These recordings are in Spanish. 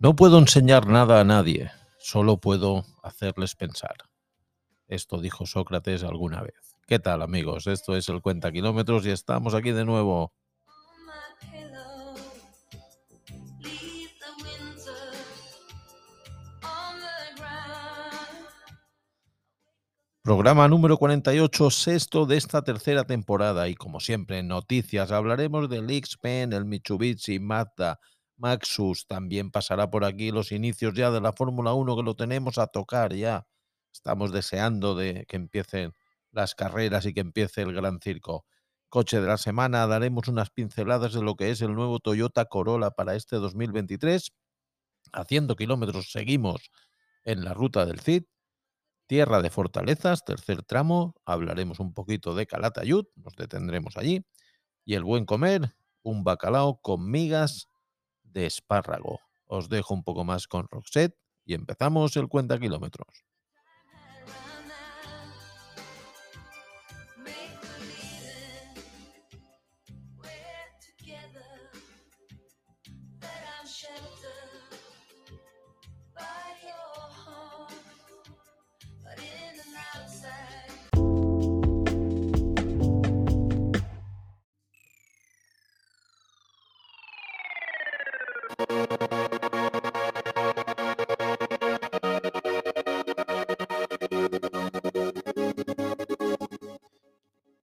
No puedo enseñar nada a nadie, solo puedo hacerles pensar. Esto dijo Sócrates alguna vez. ¿Qué tal amigos? Esto es el Cuenta Kilómetros y estamos aquí de nuevo. Programa número 48, sexto de esta tercera temporada y como siempre en noticias hablaremos del X-Pen, el Mitsubishi, Mazda, Maxus también pasará por aquí los inicios ya de la Fórmula 1 que lo tenemos a tocar ya. Estamos deseando de que empiecen las carreras y que empiece el gran circo. Coche de la semana, daremos unas pinceladas de lo que es el nuevo Toyota Corolla para este 2023. Haciendo kilómetros seguimos en la ruta del CID. Tierra de Fortalezas, tercer tramo. Hablaremos un poquito de Calatayud, nos detendremos allí. Y el buen comer, un bacalao con migas de espárrago. Os dejo un poco más con Roxette y empezamos el cuenta kilómetros.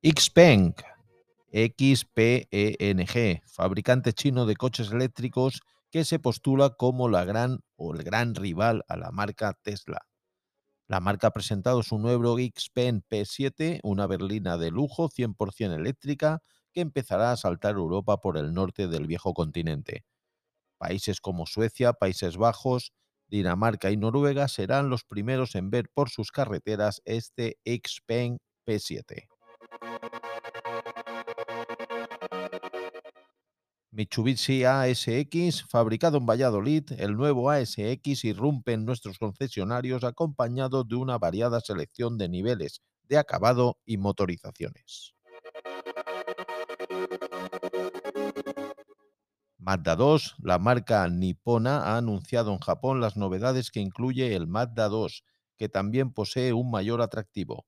Xpeng, XPENG, fabricante chino de coches eléctricos que se postula como la gran o el gran rival a la marca Tesla. La marca ha presentado su nuevo Xpeng P7, una berlina de lujo 100% eléctrica que empezará a saltar Europa por el norte del viejo continente. Países como Suecia, Países Bajos, Dinamarca y Noruega serán los primeros en ver por sus carreteras este Xpeng P7. Mitsubishi ASX, fabricado en Valladolid, el nuevo ASX irrumpe en nuestros concesionarios acompañado de una variada selección de niveles de acabado y motorizaciones. Mazda 2, la marca nipona, ha anunciado en Japón las novedades que incluye el Mazda 2, que también posee un mayor atractivo.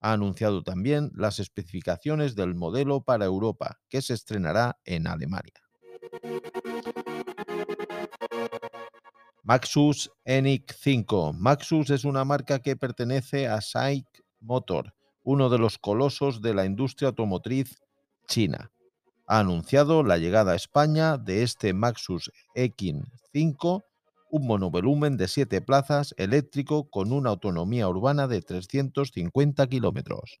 Ha anunciado también las especificaciones del modelo para Europa, que se estrenará en Alemania. Maxus ENIC 5. Maxus es una marca que pertenece a SAIC Motor, uno de los colosos de la industria automotriz china. Ha anunciado la llegada a España de este Maxus Ekin 5, un monovolumen de 7 plazas eléctrico con una autonomía urbana de 350 kilómetros.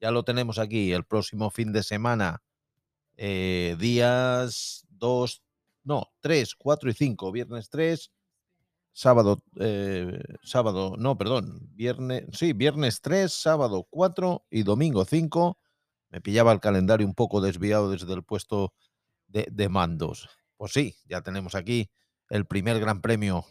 Ya lo tenemos aquí el próximo fin de semana, eh, días 2, no, 3, 4 y 5, viernes 3, sábado, eh, sábado, no, perdón, viernes, sí, viernes 3, sábado 4 y domingo 5. Me pillaba el calendario un poco desviado desde el puesto de, de mandos. Pues sí, ya tenemos aquí el primer gran premio.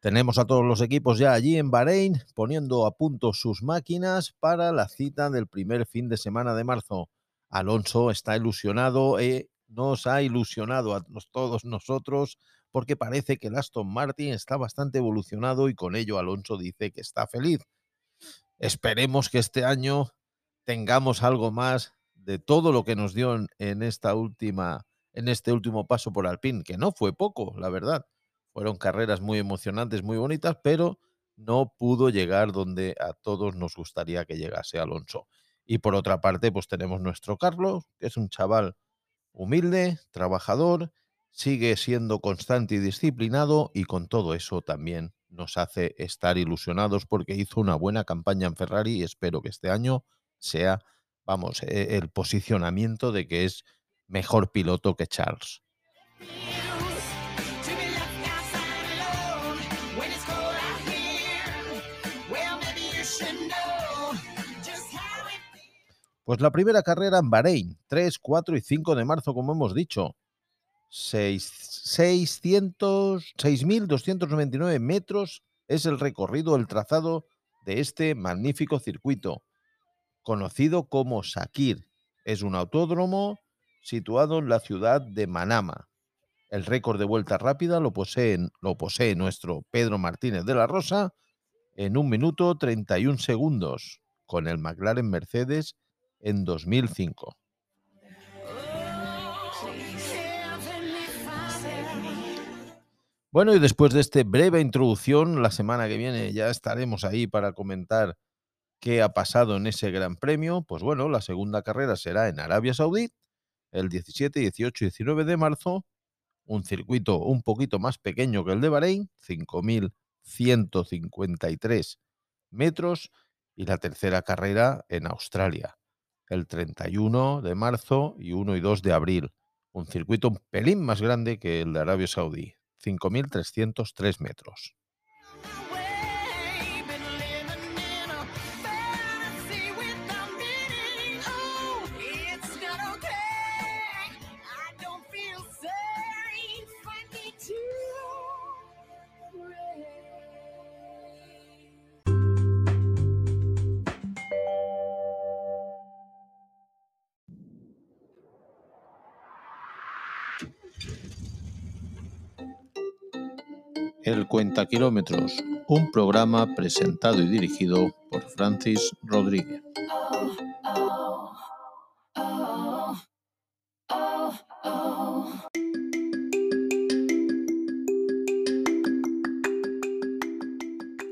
Tenemos a todos los equipos ya allí en Bahrein poniendo a punto sus máquinas para la cita del primer fin de semana de marzo. Alonso está ilusionado, eh, nos ha ilusionado a todos nosotros porque parece que el Aston Martin está bastante evolucionado y con ello Alonso dice que está feliz. Esperemos que este año tengamos algo más de todo lo que nos dio en, esta última en este último paso por Alpine, que no fue poco, la verdad. Fueron carreras muy emocionantes, muy bonitas, pero no pudo llegar donde a todos nos gustaría que llegase Alonso. Y por otra parte, pues tenemos nuestro Carlos, que es un chaval Humilde, trabajador, sigue siendo constante y disciplinado y con todo eso también nos hace estar ilusionados porque hizo una buena campaña en Ferrari y espero que este año sea, vamos, e-, el posicionamiento de que es mejor piloto que Charles. Pues la primera carrera en Bahrein, 3, 4 y 5 de marzo, como hemos dicho. 6.299 metros es el recorrido, el trazado de este magnífico circuito, conocido como Sakir. Es un autódromo situado en la ciudad de Manama. El récord de vuelta rápida lo posee, lo posee nuestro Pedro Martínez de la Rosa en un minuto 31 segundos, con el McLaren Mercedes en 2005. Bueno, y después de esta breve introducción, la semana que viene ya estaremos ahí para comentar qué ha pasado en ese Gran Premio. Pues bueno, la segunda carrera será en Arabia Saudí, el 17, 18 y 19 de marzo. Un circuito un poquito más pequeño que el de Bahrein, 5.153 metros. Y la tercera carrera en Australia, el 31 de marzo y 1 y 2 de abril. Un circuito un pelín más grande que el de Arabia Saudí, 5.303 metros. El Cuenta Kilómetros, un programa presentado y dirigido por Francis Rodríguez.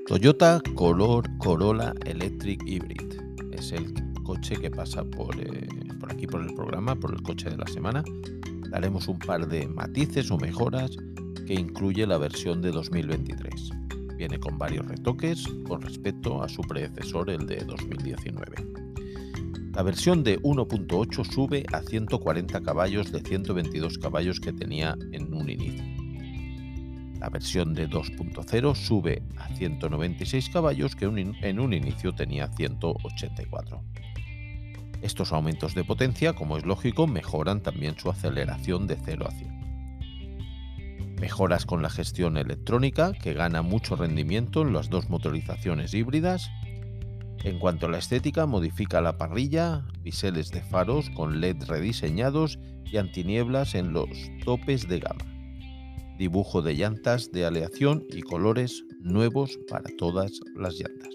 Toyota Color Corolla Electric Hybrid. Es el coche que pasa por, eh, por aquí por el programa, por el coche de la semana. Daremos un par de matices o mejoras que incluye la versión de 2023. Viene con varios retoques con respecto a su predecesor, el de 2019. La versión de 1.8 sube a 140 caballos de 122 caballos que tenía en un inicio. La versión de 2.0 sube a 196 caballos que en un inicio tenía 184. Estos aumentos de potencia, como es lógico, mejoran también su aceleración de 0 a 100. Mejoras con la gestión electrónica, que gana mucho rendimiento en las dos motorizaciones híbridas. En cuanto a la estética, modifica la parrilla, biseles de faros con LED rediseñados y antinieblas en los topes de gama. Dibujo de llantas de aleación y colores nuevos para todas las llantas.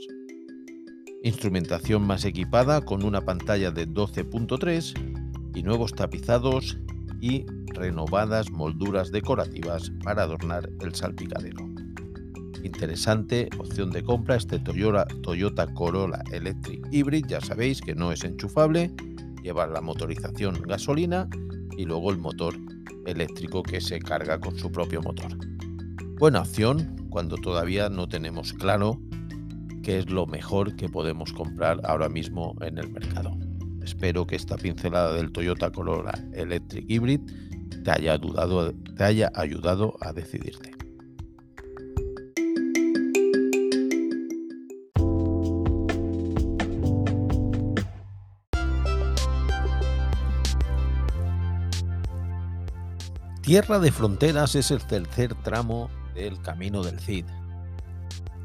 Instrumentación más equipada con una pantalla de 12.3 y nuevos tapizados y renovadas molduras decorativas para adornar el salpicadero. Interesante opción de compra este Toyota, Toyota Corolla Electric Hybrid, ya sabéis que no es enchufable, lleva la motorización gasolina y luego el motor eléctrico que se carga con su propio motor. Buena opción cuando todavía no tenemos claro qué es lo mejor que podemos comprar ahora mismo en el mercado. Espero que esta pincelada del Toyota Corolla Electric Hybrid te haya, te haya ayudado a decidirte. Tierra de Fronteras es el tercer tramo del Camino del Cid,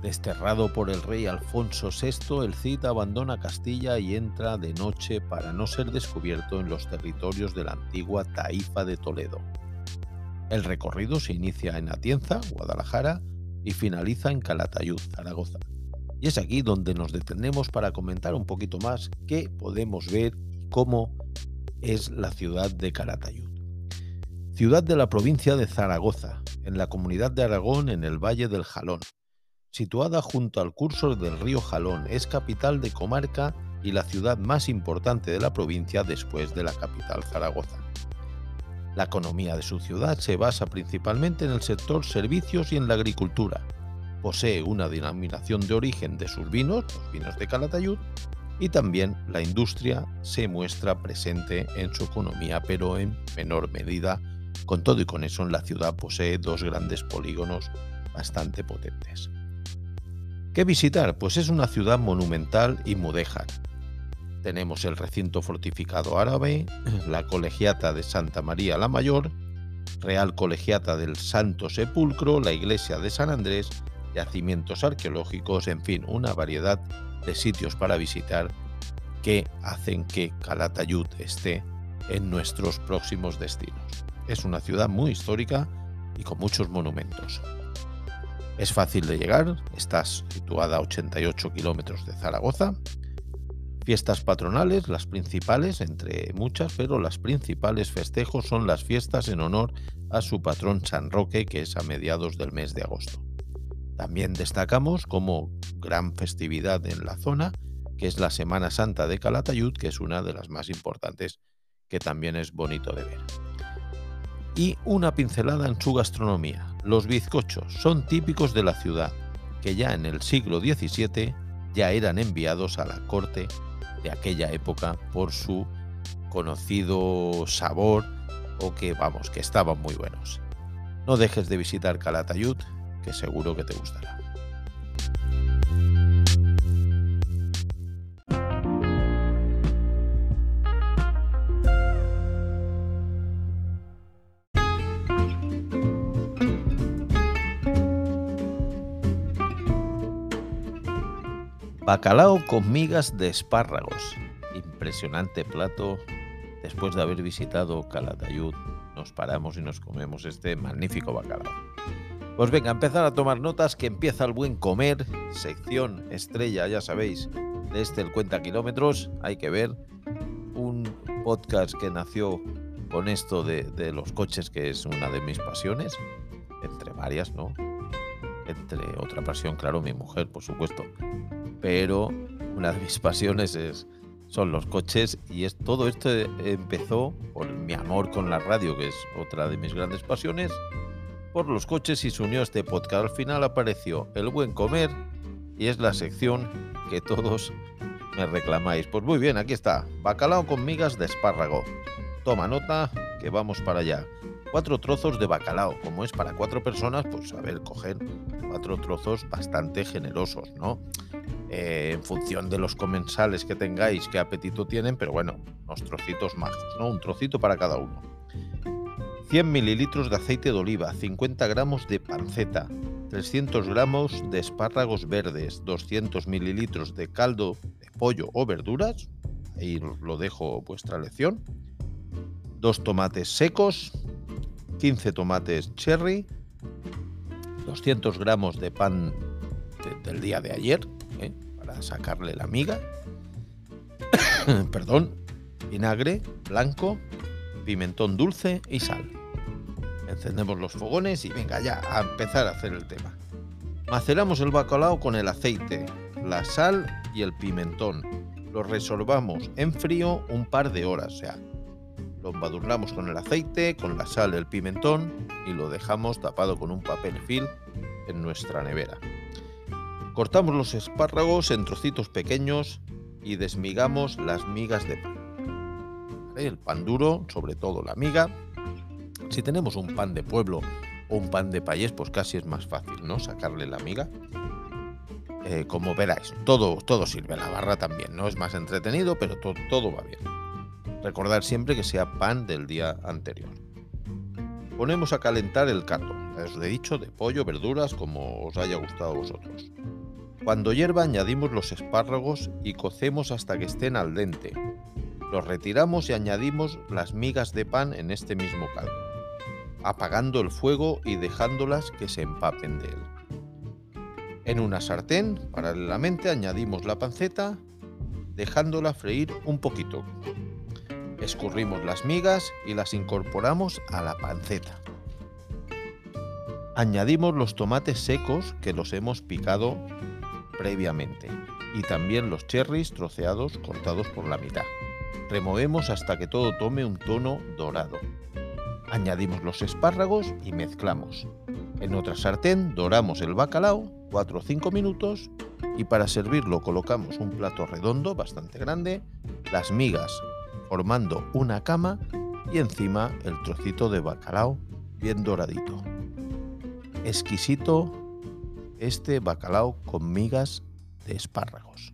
Desterrado por el rey Alfonso VI, el Cid abandona Castilla y entra de noche para no ser descubierto en los territorios de la antigua Taifa de Toledo. El recorrido se inicia en Atienza, Guadalajara, y finaliza en Calatayud, Zaragoza. Y es aquí donde nos detenemos para comentar un poquito más qué podemos ver y cómo es la ciudad de Calatayud. Ciudad de la provincia de Zaragoza, en la comunidad de Aragón en el Valle del Jalón, situada junto al curso del río Jalón, es capital de comarca y la ciudad más importante de la provincia después de la capital Zaragoza. La economía de su ciudad se basa principalmente en el sector servicios y en la agricultura. Posee una denominación de origen de sus vinos, los vinos de Calatayud, y también la industria se muestra presente en su economía, pero en menor medida. Con todo y con eso, la ciudad posee dos grandes polígonos bastante potentes. ¿Qué visitar? Pues es una ciudad monumental y mudéjar. Tenemos el recinto fortificado árabe, la colegiata de Santa María la Mayor, Real Colegiata del Santo Sepulcro, la iglesia de San Andrés, yacimientos arqueológicos, en fin, una variedad de sitios para visitar que hacen que Calatayud esté en nuestros próximos destinos. Es una ciudad muy histórica y con muchos monumentos. Es fácil de llegar, está situada a 88 kilómetros de Zaragoza. Fiestas patronales, las principales, entre muchas, pero las principales festejos son las fiestas en honor a su patrón San Roque, que es a mediados del mes de agosto. También destacamos como gran festividad en la zona, que es la Semana Santa de Calatayud, que es una de las más importantes, que también es bonito de ver. Y una pincelada en su gastronomía. Los bizcochos son típicos de la ciudad, que ya en el siglo XVII ya eran enviados a la corte de aquella época por su conocido sabor o que vamos, que estaban muy buenos. No dejes de visitar Calatayud, que seguro que te gustará. Bacalao con migas de espárragos. Impresionante plato. Después de haber visitado Calatayud, nos paramos y nos comemos este magnífico bacalao. Pues venga, empezar a tomar notas que empieza el buen comer, sección estrella, ya sabéis, de este el cuenta kilómetros, hay que ver, un podcast que nació con esto de, de los coches, que es una de mis pasiones, entre varias, ¿no? Entre otra pasión, claro, mi mujer, por supuesto. Pero una de mis pasiones es, son los coches y es, todo esto empezó por mi amor con la radio, que es otra de mis grandes pasiones, por los coches y se unió este podcast. Al final apareció El Buen Comer y es la sección que todos me reclamáis. Pues muy bien, aquí está. Bacalao con migas de espárrago. Toma nota que vamos para allá. Cuatro trozos de bacalao. Como es para cuatro personas, pues a ver, coger cuatro trozos bastante generosos, ¿no? Eh, en función de los comensales que tengáis, qué apetito tienen, pero bueno, unos trocitos majos, ¿no? Un trocito para cada uno. 100 mililitros de aceite de oliva, 50 gramos de panceta, 300 gramos de espárragos verdes, 200 mililitros de caldo de pollo o verduras, ahí lo dejo vuestra lección, dos tomates secos, 15 tomates cherry, 200 gramos de pan del día de ayer. Sacarle la miga, perdón, vinagre blanco, pimentón dulce y sal. Encendemos los fogones y venga ya a empezar a hacer el tema. Maceramos el bacalao con el aceite, la sal y el pimentón. Lo resolvamos en frío un par de horas, o sea, lo embadurnamos con el aceite, con la sal, el pimentón y lo dejamos tapado con un papel film en nuestra nevera. Cortamos los espárragos en trocitos pequeños y desmigamos las migas de pan el pan duro, sobre todo la miga. Si tenemos un pan de pueblo o un pan de payés, pues casi es más fácil, ¿no? Sacarle la miga. Eh, como veráis, todo, todo sirve, la barra también, ¿no? Es más entretenido, pero todo va bien. Recordar siempre que sea pan del día anterior. Ponemos a calentar el ya os he dicho, de pollo, verduras, como os haya gustado a vosotros. Cuando hierva añadimos los espárragos y cocemos hasta que estén al dente, los retiramos y añadimos las migas de pan en este mismo caldo, apagando el fuego y dejándolas que se empapen de él. En una sartén, paralelamente, añadimos la panceta, dejándola freír un poquito. Escurrimos las migas y las incorporamos a la panceta. Añadimos los tomates secos que los hemos picado previamente y también los cherries troceados cortados por la mitad. Removemos hasta que todo tome un tono dorado. Añadimos los espárragos y mezclamos. En otra sartén doramos el bacalao 4 o 5 minutos y para servirlo colocamos un plato redondo bastante grande, las migas formando una cama y encima el trocito de bacalao bien doradito. Exquisito este bacalao con migas de espárragos.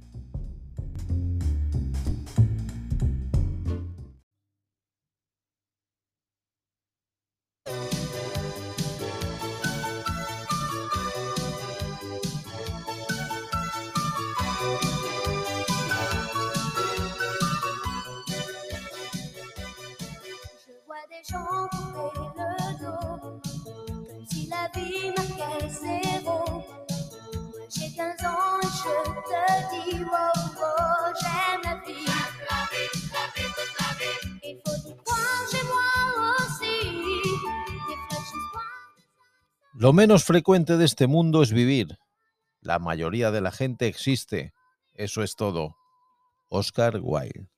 Lo menos frecuente de este mundo es vivir. La mayoría de la gente existe. Eso es todo. Oscar Wilde.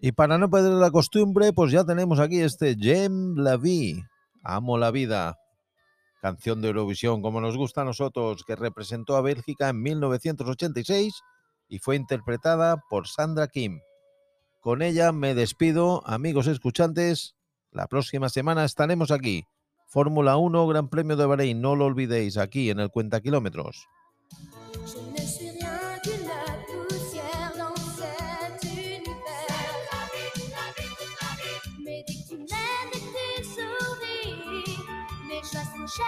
Y para no perder la costumbre, pues ya tenemos aquí este Jem la vie. Amo la vida canción de Eurovisión como nos gusta a nosotros, que representó a Bélgica en 1986 y fue interpretada por Sandra Kim. Con ella me despido, amigos escuchantes. La próxima semana estaremos aquí. Fórmula 1, Gran Premio de Bahrein, no lo olvidéis, aquí en el Cuenta Kilómetros. 谁